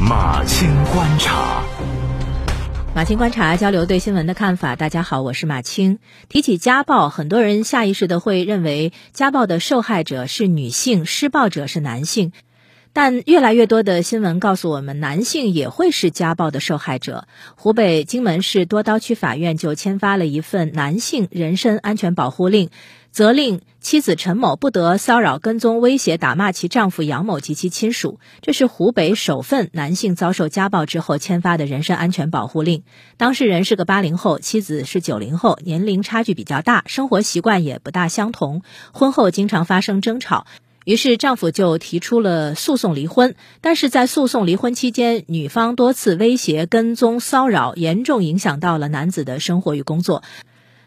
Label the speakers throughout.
Speaker 1: 马青观察，
Speaker 2: 马青观察交流对新闻的看法。大家好，我是马青。提起家暴，很多人下意识的会认为家暴的受害者是女性，施暴者是男性。但越来越多的新闻告诉我们，男性也会是家暴的受害者。湖北荆门市多刀区法院就签发了一份男性人身安全保护令，责令妻子陈某不得骚扰、跟踪、威胁、打骂其丈夫杨某及其亲属。这是湖北首份男性遭受家暴之后签发的人身安全保护令。当事人是个八零后，妻子是九零后，年龄差距比较大，生活习惯也不大相同，婚后经常发生争吵。于是丈夫就提出了诉讼离婚，但是在诉讼离婚期间，女方多次威胁、跟踪、骚扰，严重影响到了男子的生活与工作。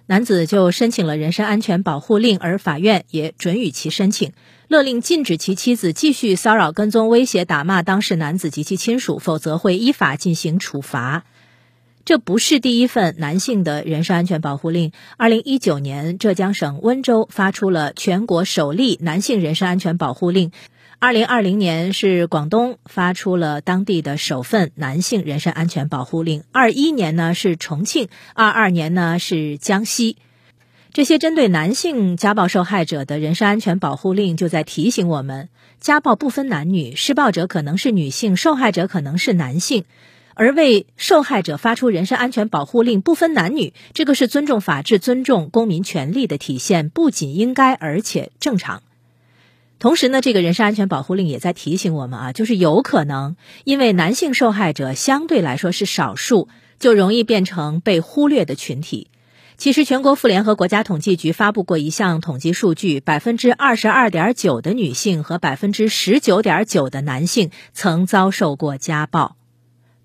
Speaker 2: 男子就申请了人身安全保护令，而法院也准予其申请，勒令禁止其妻子继续骚扰、跟踪、威胁、打骂当事男子及其亲属，否则会依法进行处罚。这不是第一份男性的人身安全保护令。二零一九年，浙江省温州发出了全国首例男性人身安全保护令。二零二零年是广东发出了当地的首份男性人身安全保护令。二一年呢是重庆，二二年呢是江西。这些针对男性家暴受害者的人身安全保护令，就在提醒我们：家暴不分男女，施暴者可能是女性，受害者可能是男性。而为受害者发出人身安全保护令，不分男女，这个是尊重法治、尊重公民权利的体现，不仅应该，而且正常。同时呢，这个人身安全保护令也在提醒我们啊，就是有可能因为男性受害者相对来说是少数，就容易变成被忽略的群体。其实，全国妇联和国家统计局发布过一项统计数据：百分之二十二点九的女性和百分之十九点九的男性曾遭受过家暴。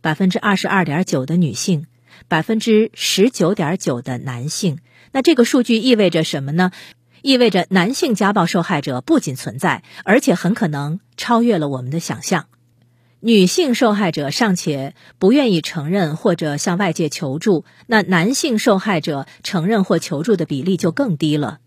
Speaker 2: 百分之二十二点九的女性，百分之十九点九的男性。那这个数据意味着什么呢？意味着男性家暴受害者不仅存在，而且很可能超越了我们的想象。女性受害者尚且不愿意承认或者向外界求助，那男性受害者承认或求助的比例就更低了。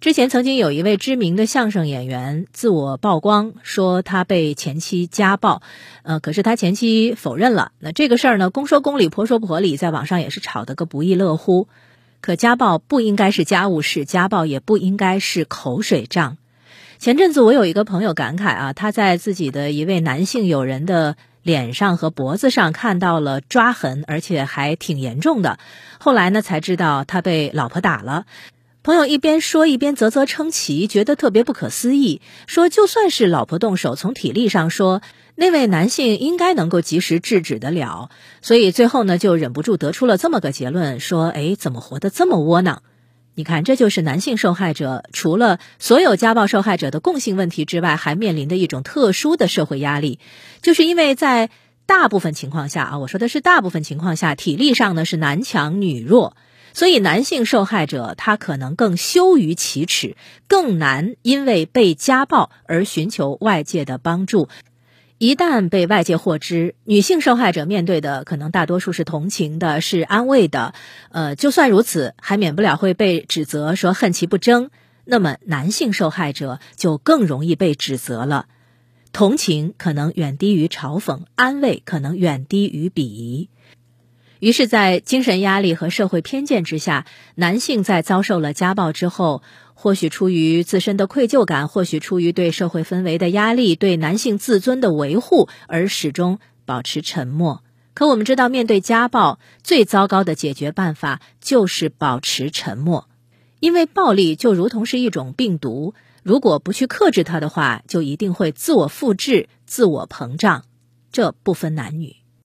Speaker 2: 之前曾经有一位知名的相声演员自我曝光，说他被前妻家暴，呃，可是他前妻否认了。那这个事儿呢，公说公理，婆说婆理，在网上也是吵得个不亦乐乎。可家暴不应该是家务事，家暴也不应该是口水仗。前阵子我有一个朋友感慨啊，他在自己的一位男性友人的脸上和脖子上看到了抓痕，而且还挺严重的。后来呢，才知道他被老婆打了。朋友一边说一边啧啧称奇，觉得特别不可思议。说就算是老婆动手，从体力上说，那位男性应该能够及时制止得了。所以最后呢，就忍不住得出了这么个结论：说，哎，怎么活得这么窝囊？你看，这就是男性受害者除了所有家暴受害者的共性问题之外，还面临的一种特殊的社会压力，就是因为在大部分情况下啊，我说的是大部分情况下，体力上呢是男强女弱。所以，男性受害者他可能更羞于启齿，更难因为被家暴而寻求外界的帮助。一旦被外界获知，女性受害者面对的可能大多数是同情的，是安慰的。呃，就算如此，还免不了会被指责说恨其不争。那么，男性受害者就更容易被指责了。同情可能远低于嘲讽，安慰可能远低于鄙夷。于是，在精神压力和社会偏见之下，男性在遭受了家暴之后，或许出于自身的愧疚感，或许出于对社会氛围的压力、对男性自尊的维护，而始终保持沉默。可我们知道，面对家暴，最糟糕的解决办法就是保持沉默，因为暴力就如同是一种病毒，如果不去克制它的话，就一定会自我复制、自我膨胀。这不分男女。